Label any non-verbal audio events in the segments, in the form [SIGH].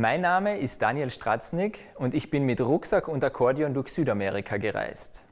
Mein Name ist Daniel Stratznik und ich bin mit Rucksack und Akkordeon durch Südamerika gereist.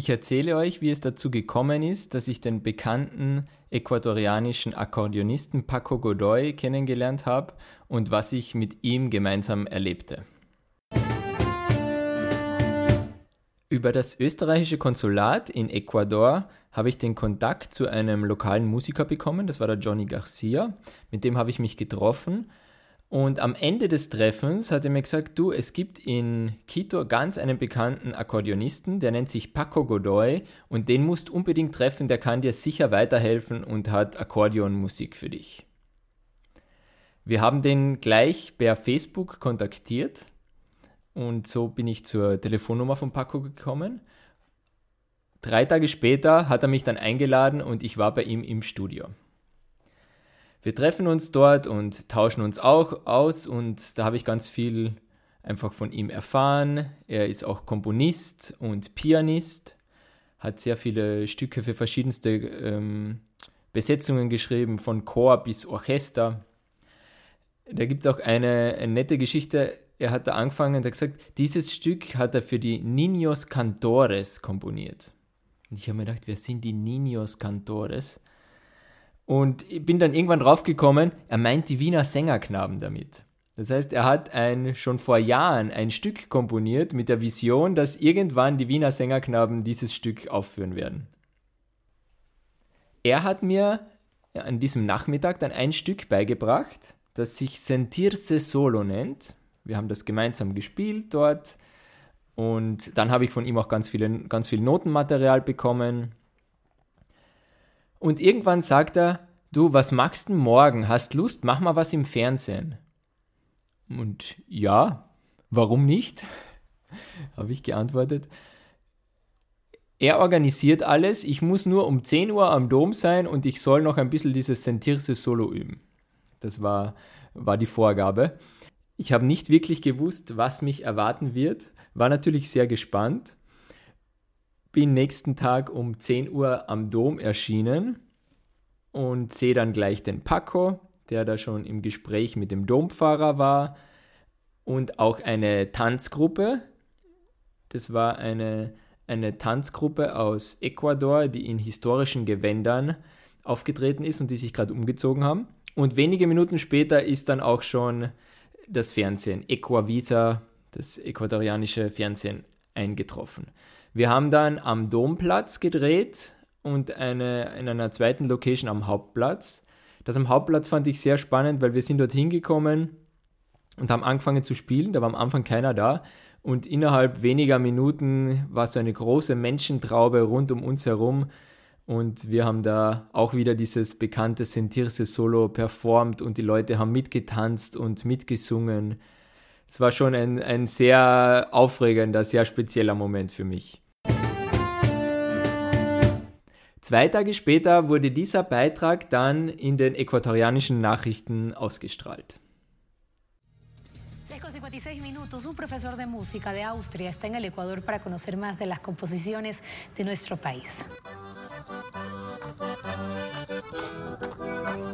Ich erzähle euch, wie es dazu gekommen ist, dass ich den bekannten ecuadorianischen Akkordeonisten Paco Godoy kennengelernt habe und was ich mit ihm gemeinsam erlebte. Über das österreichische Konsulat in Ecuador habe ich den Kontakt zu einem lokalen Musiker bekommen, das war der Johnny Garcia, mit dem habe ich mich getroffen und am Ende des Treffens hat er mir gesagt, du, es gibt in Quito ganz einen bekannten Akkordeonisten, der nennt sich Paco Godoy und den musst du unbedingt treffen, der kann dir sicher weiterhelfen und hat Akkordeonmusik für dich. Wir haben den gleich per Facebook kontaktiert und so bin ich zur Telefonnummer von Paco gekommen. Drei Tage später hat er mich dann eingeladen und ich war bei ihm im Studio wir treffen uns dort und tauschen uns auch aus und da habe ich ganz viel einfach von ihm erfahren. Er ist auch Komponist und Pianist, hat sehr viele Stücke für verschiedenste ähm, Besetzungen geschrieben, von Chor bis Orchester. Da gibt es auch eine, eine, nette Geschichte. Er hat da angefangen und hat gesagt, dieses Stück hat er für die Niños Cantores komponiert. Und ich habe mir gedacht, wer sind die Niños Cantores? Und ich bin dann irgendwann draufgekommen, er meint die Wiener Sängerknaben damit. Das heißt, er hat ein, schon vor Jahren ein Stück komponiert mit der Vision, dass irgendwann die Wiener Sängerknaben dieses Stück aufführen werden. Er hat mir an diesem Nachmittag dann ein Stück beigebracht, das sich Sentirse Solo nennt. Wir haben das gemeinsam gespielt dort und dann habe ich von ihm auch ganz, viele, ganz viel Notenmaterial bekommen und irgendwann sagt er, du, was machst du morgen? Hast Lust? Mach mal was im Fernsehen. Und ja, warum nicht? [LAUGHS] Habe ich geantwortet. Er organisiert alles, ich muss nur um 10 Uhr am Dom sein und ich soll noch ein bisschen dieses Sentirse Solo üben. Das war, war die Vorgabe. Ich habe nicht wirklich gewusst, was mich erwarten wird, war natürlich sehr gespannt bin nächsten Tag um 10 Uhr am Dom erschienen und sehe dann gleich den Paco, der da schon im Gespräch mit dem Dompfarrer war und auch eine Tanzgruppe. Das war eine, eine Tanzgruppe aus Ecuador, die in historischen Gewändern aufgetreten ist und die sich gerade umgezogen haben. Und wenige Minuten später ist dann auch schon das Fernsehen, Equavisa, das ecuadorianische Fernsehen, eingetroffen. Wir haben dann am Domplatz gedreht und eine, in einer zweiten Location am Hauptplatz. Das am Hauptplatz fand ich sehr spannend, weil wir sind dort hingekommen und haben angefangen zu spielen. Da war am Anfang keiner da. Und innerhalb weniger Minuten war so eine große Menschentraube rund um uns herum. Und wir haben da auch wieder dieses bekannte Sentirse Solo performt und die Leute haben mitgetanzt und mitgesungen es war schon ein, ein sehr aufregender, sehr spezieller Moment für mich. Zwei Tage später wurde dieser Beitrag dann in den äquatorianischen Nachrichten ausgestrahlt. 56 minutos, un profesor de música de Austria está en el Ecuador para conocer más de las composiciones de nuestro país.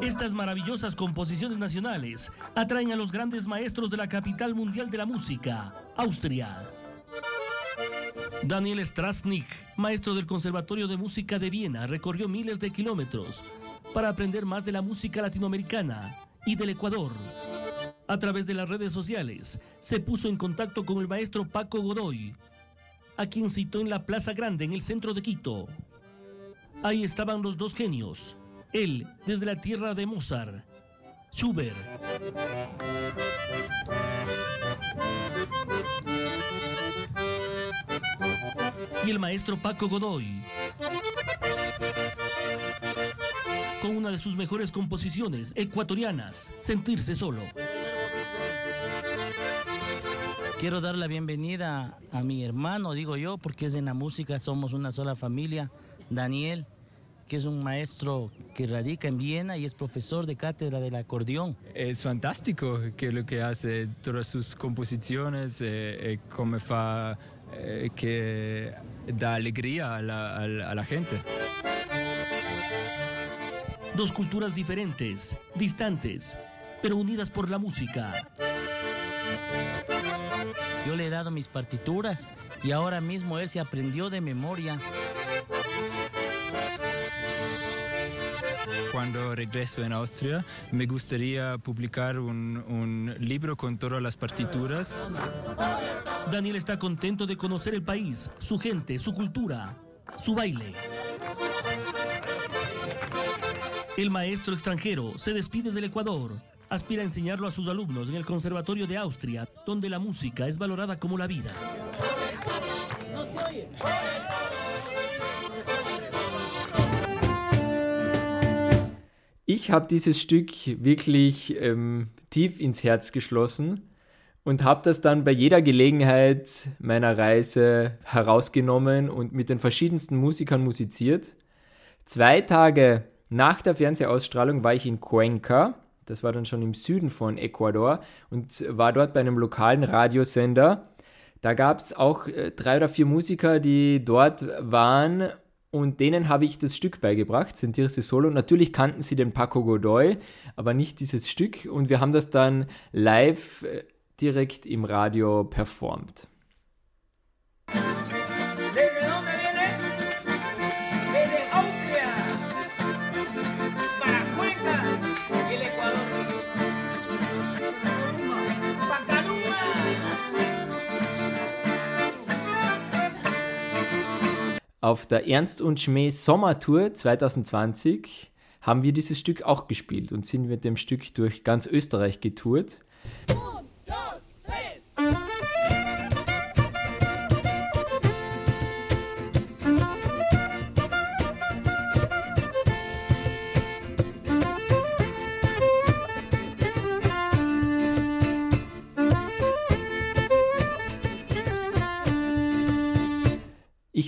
Estas maravillosas composiciones nacionales atraen a los grandes maestros de la capital mundial de la música, Austria. Daniel Strasnik, maestro del Conservatorio de Música de Viena, recorrió miles de kilómetros para aprender más de la música latinoamericana y del Ecuador. A través de las redes sociales, se puso en contacto con el maestro Paco Godoy, a quien citó en la Plaza Grande en el centro de Quito. Ahí estaban los dos genios, él desde la tierra de Mozart, Schubert. Y el maestro Paco Godoy. Con una de sus mejores composiciones ecuatorianas, Sentirse Solo. Quiero dar la bienvenida a mi hermano, digo yo, porque es en la música, somos una sola familia, Daniel que es un maestro que radica en Viena y es profesor de cátedra del acordeón. Es fantástico que lo que hace, todas sus composiciones, eh, eh, como fa, eh, que da alegría a la, a la- a la gente. Dos culturas diferentes, distantes, pero unidas por la música. Yo le he dado mis partituras y ahora mismo él se aprendió de memoria. Cuando regreso en Austria, me gustaría publicar un, libro con todas las partituras. Daniel está contento de conocer el país, su gente, su cultura, su baile. El maestro extranjero se despide del Ecuador. Aspira a enseñarlo a sus alumnos en el Conservatorio de Austria, donde la música es valorada como la vida. Ich habe dieses Stück wirklich ähm, tief ins Herz geschlossen und habe das dann bei jeder Gelegenheit meiner Reise herausgenommen und mit den verschiedensten Musikern musiziert. Zwei Tage nach der Fernsehausstrahlung war ich in Cuenca, das war dann schon im Süden von Ecuador und war dort bei einem lokalen Radiosender. Da gab es auch äh, drei oder vier Musiker, die dort waren und denen habe ich das Stück beigebracht, Sentirse Solo. Natürlich kannten sie den Paco Godoy, aber nicht dieses Stück und wir haben das dann live äh, direkt im Radio performt. Auf der Ernst und Schmäh Sommertour 2020 haben wir dieses Stück auch gespielt und sind mit dem Stück durch ganz Österreich getourt.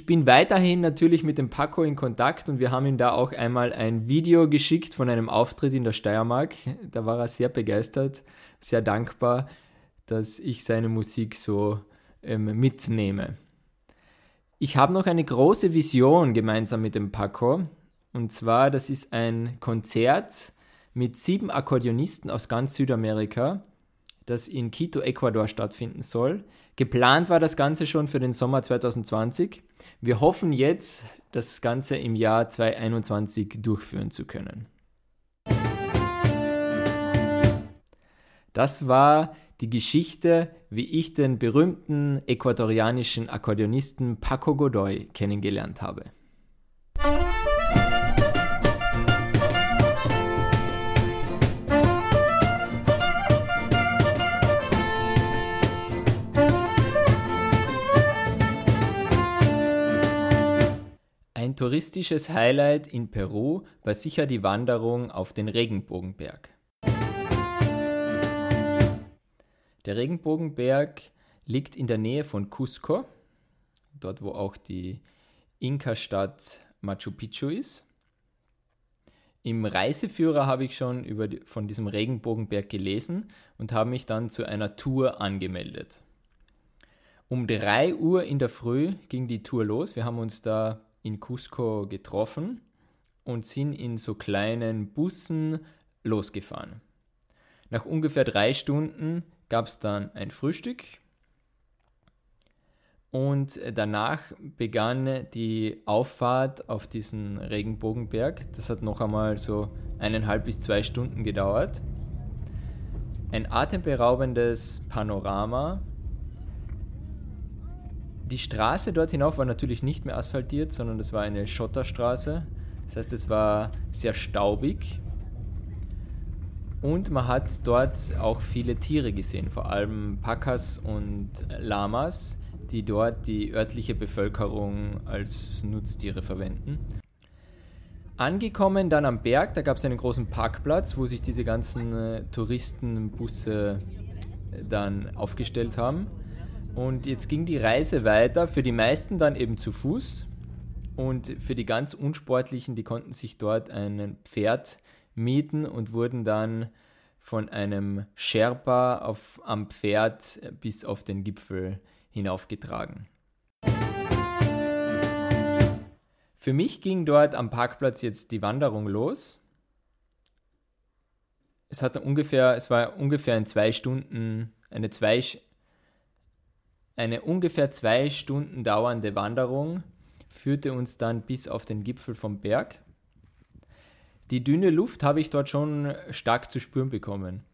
Bin weiterhin natürlich mit dem Paco in Kontakt und wir haben ihm da auch einmal ein Video geschickt von einem Auftritt in der Steiermark. Da war er sehr begeistert, sehr dankbar, dass ich seine Musik so ähm, mitnehme. Ich habe noch eine große Vision gemeinsam mit dem Paco. Und zwar, das ist ein Konzert mit sieben Akkordeonisten aus ganz Südamerika, das in Quito, Ecuador stattfinden soll. Geplant war das Ganze schon für den Sommer 2020. Wir hoffen jetzt, das Ganze im Jahr 2021 durchführen zu können. Das war die Geschichte, wie ich den berühmten äquatorianischen Akkordeonisten Paco Godoy kennengelernt habe. Touristisches Highlight in Peru war sicher die Wanderung auf den Regenbogenberg. Der Regenbogenberg liegt in der Nähe von Cusco, dort wo auch die Inka-Stadt Machu Picchu ist. Im Reiseführer habe ich schon über von diesem Regenbogenberg gelesen und habe mich dann zu einer Tour angemeldet. Um 3 Uhr in der Früh ging die Tour los. Wir haben uns da in Cusco getroffen und sind in so kleinen Bussen losgefahren. Nach ungefähr drei Stunden gab es dann ein Frühstück und danach begann die Auffahrt auf diesen Regenbogenberg. Das hat noch einmal so eineinhalb bis zwei Stunden gedauert. Ein atemberaubendes Panorama. Die Straße dort hinauf war natürlich nicht mehr asphaltiert, sondern das war eine Schotterstraße. Das heißt, es war sehr staubig. Und man hat dort auch viele Tiere gesehen, vor allem Pakas und Lamas, die dort die örtliche Bevölkerung als Nutztiere verwenden. Angekommen dann am Berg, da gab es einen großen Parkplatz, wo sich diese ganzen äh, Touristenbusse dann aufgestellt haben. Und jetzt ging die Reise weiter, für die meisten dann eben zu Fuß. Und für die ganz Unsportlichen, die konnten sich dort ein Pferd mieten und wurden dann von einem Sherpa auf, am Pferd bis auf den Gipfel hinaufgetragen. Für mich ging dort am Parkplatz jetzt die Wanderung los. Es hatte ungefähr, es war ungefähr in zwei Stunden, eine zwei, eine ungefähr zwei Stunden dauernde Wanderung führte uns dann bis auf den Gipfel vom Berg. Die dünne Luft habe ich dort schon stark zu spüren bekommen.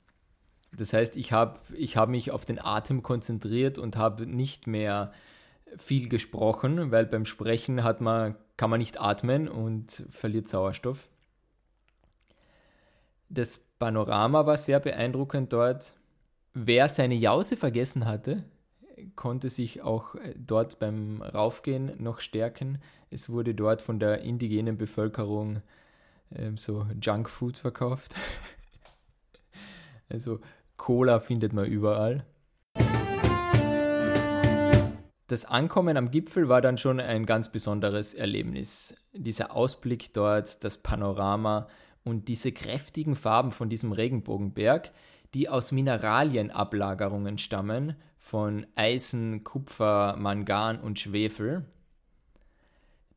Das heißt, ich habe ich hab mich auf den Atem konzentriert und habe nicht mehr viel gesprochen, weil beim Sprechen hat man, kann man nicht atmen und verliert Sauerstoff. Das Panorama war sehr beeindruckend dort. Wer seine Jause vergessen hatte, konnte sich auch äh, dort beim Raufgehen noch stärken. Es wurde dort von der indigenen Bevölkerung ähm, so Junkfood verkauft. [LAUGHS] also Cola findet man überall. Das Ankommen am Gipfel war dann schon ein ganz besonderes Erlebnis. Dieser Ausblick dort, das Panorama und diese kräftigen Farben von diesem Regenbogenberg, die aus Mineralienablagerungen stammen, von Eisen, Kupfer, Mangan und Schwefel.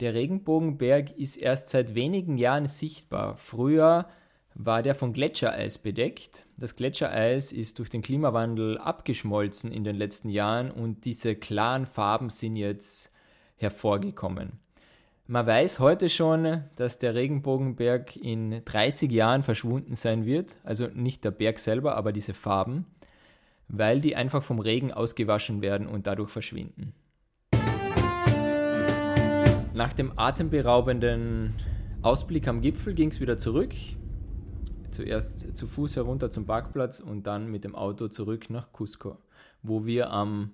Der Regenbogenberg ist erst seit wenigen Jahren sichtbar. Früher war der von Gletschereis bedeckt. Das Gletschereis ist durch den Klimawandel abgeschmolzen in den letzten Jahren und diese klaren Farben sind jetzt hervorgekommen. Man weiß heute schon, dass der Regenbogenberg in 30 Jahren verschwunden sein wird, also nicht der Berg selber, aber diese Farben, weil die einfach vom Regen ausgewaschen werden und dadurch verschwinden. Nach dem atemberaubenden Ausblick am Gipfel ging es wieder zurück. Zuerst zu Fuß herunter zum Parkplatz und dann mit dem Auto zurück nach Cusco, wo wir am,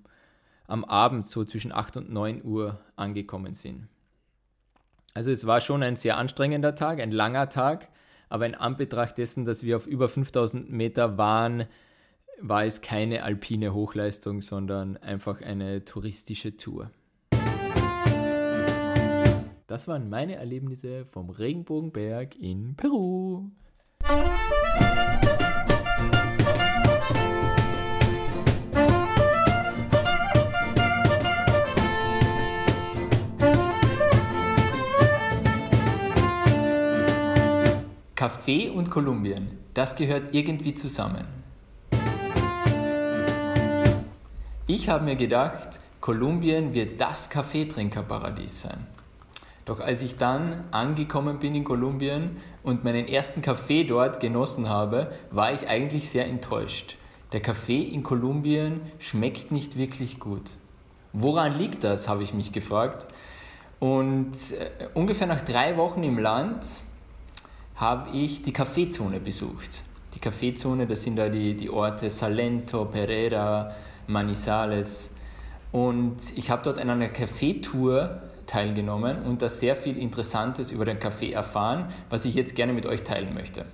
am Abend so zwischen 8 und 9 Uhr angekommen sind. Also es war schon ein sehr anstrengender Tag, ein langer Tag, aber in Anbetracht dessen, dass wir auf über 5000 Meter waren, war es keine alpine Hochleistung, sondern einfach eine touristische Tour. Das waren meine Erlebnisse vom Regenbogenberg in Peru. Kaffee und Kolumbien, das gehört irgendwie zusammen. Ich habe mir gedacht, Kolumbien wird das Kaffeetrinkerparadies sein. Doch als ich dann angekommen bin in Kolumbien und meinen ersten Kaffee dort genossen habe, war ich eigentlich sehr enttäuscht. Der Kaffee in Kolumbien schmeckt nicht wirklich gut. Woran liegt das, habe ich mich gefragt. Und äh, ungefähr nach drei Wochen im Land habe ich die Kaffeezone besucht. Die Kaffeezone, das sind da die, die Orte Salento, Pereira, Manizales. Und ich habe dort an einer Kaffeetour teilgenommen und da sehr viel Interessantes über den Kaffee erfahren, was ich jetzt gerne mit euch teilen möchte.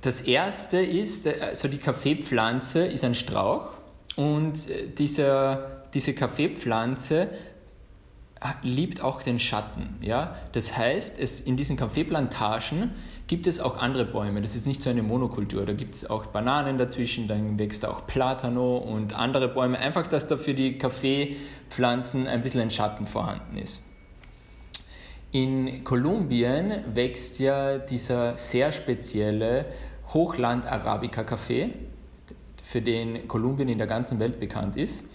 Das erste ist, also die Kaffeepflanze ist ein Strauch und dieser, diese Kaffeepflanze liebt auch den Schatten. Ja? Das heißt, es, in diesen Kaffeeplantagen gibt es auch andere Bäume. Das ist nicht so eine Monokultur. Da gibt es auch Bananen dazwischen, dann wächst auch Platano und andere Bäume. Einfach, dass da für die Kaffeepflanzen ein bisschen ein Schatten vorhanden ist. In Kolumbien wächst ja dieser sehr spezielle Hochland-Arabica-Kaffee, für den Kolumbien in der ganzen Welt bekannt ist.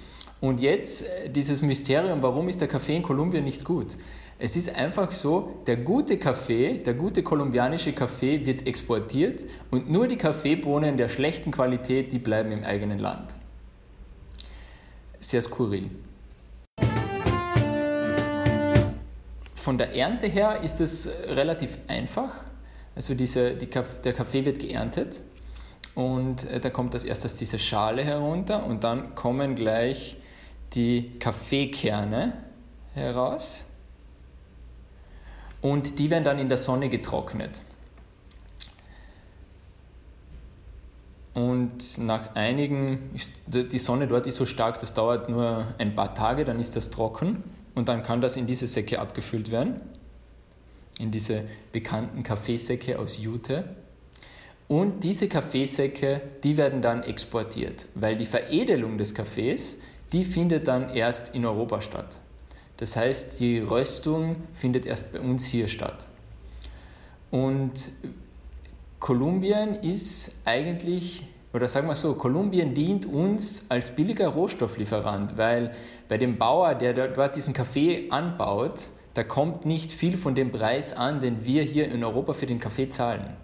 Und jetzt äh, dieses Mysterium, warum ist der Kaffee in Kolumbien nicht gut? Es ist einfach so, der gute Kaffee, der gute kolumbianische Kaffee wird exportiert und nur die Kaffeebohnen der schlechten Qualität, die bleiben im eigenen Land. Sehr skurril. Von der Ernte her ist es relativ einfach. Also diese, die, der Kaffee wird geerntet und äh, da kommt als erstes diese Schale herunter und dann kommen gleich die Kaffeekerne heraus und die werden dann in der Sonne getrocknet. Und nach einigen, die Sonne dort ist so stark, das dauert nur ein paar Tage, dann ist das trocken. und dann kann das in diese Säcke abgefüllt werden, in diese bekannten Kaffeesäcke aus Jute. Und diese Kaffeesäcke, die werden dann exportiert, weil die Veredelung des Kaffees, die findet dann erst in Europa statt. Das heißt, die Röstung findet erst bei uns hier statt. Und Kolumbien ist eigentlich, oder sagen wir so, Kolumbien dient uns als billiger Rohstofflieferant, weil bei dem Bauer, der dort diesen Kaffee anbaut, da kommt nicht viel von dem Preis an, den wir hier in Europa für den Kaffee zahlen.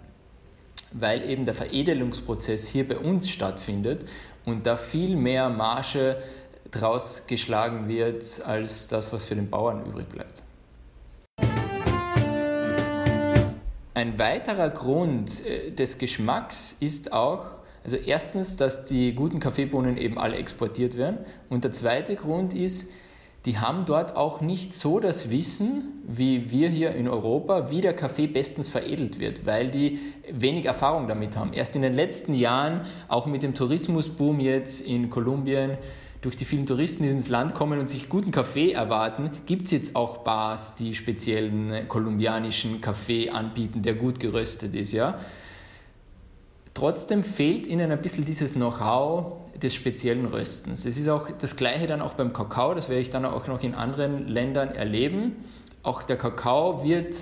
Weil eben der Veredelungsprozess hier bei uns stattfindet und da viel mehr Marge draus geschlagen wird, als das, was für den Bauern übrig bleibt. Ein weiterer Grund äh, des Geschmacks ist auch, also erstens, dass die guten Kaffeebohnen eben alle exportiert werden. Und der zweite Grund ist, die haben dort auch nicht so das Wissen, wie wir hier in Europa, wie der Kaffee bestens veredelt wird, weil die wenig Erfahrung damit haben. Erst in den letzten Jahren, auch mit dem Tourismusboom jetzt in Kolumbien, durch die vielen Touristen, die ins Land kommen und sich guten Kaffee erwarten, gibt es jetzt auch Bars, die speziellen kolumbianischen Kaffee anbieten, der gut geröstet ist. Ja? Trotzdem fehlt ihnen ein bisschen dieses Know-how des speziellen Röstens. Es ist auch das Gleiche dann auch beim Kakao, das werde ich dann auch noch in anderen Ländern erleben. Auch der Kakao wird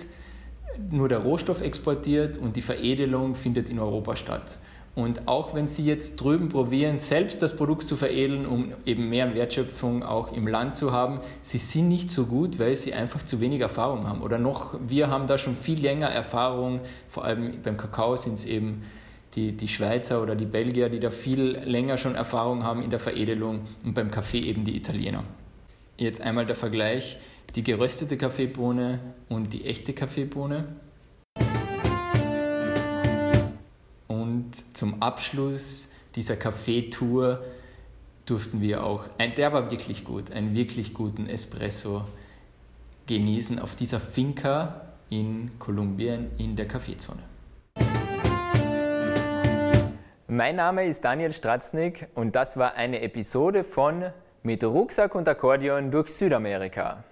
nur der Rohstoff exportiert und die Veredelung findet in Europa statt. Und auch wenn Sie jetzt drüben probieren, selbst das Produkt zu veredeln, um eben mehr Wertschöpfung auch im Land zu haben, Sie sind nicht so gut, weil Sie einfach zu wenig Erfahrung haben. Oder noch, wir haben da schon viel länger Erfahrung, vor allem beim Kakao sind es eben die, die Schweizer oder die Belgier, die da viel länger schon Erfahrung haben in der Veredelung und beim Kaffee eben die Italiener. Jetzt einmal der Vergleich, die geröstete Kaffeebohne und die echte Kaffeebohne. Und zum Abschluss dieser Kaffeetour durften wir auch, der war wirklich gut, einen wirklich guten Espresso genießen auf dieser Finca in Kolumbien in der Kaffeezone. Mein Name ist Daniel Stratznik und das war eine Episode von Mit Rucksack und Akkordeon durch Südamerika.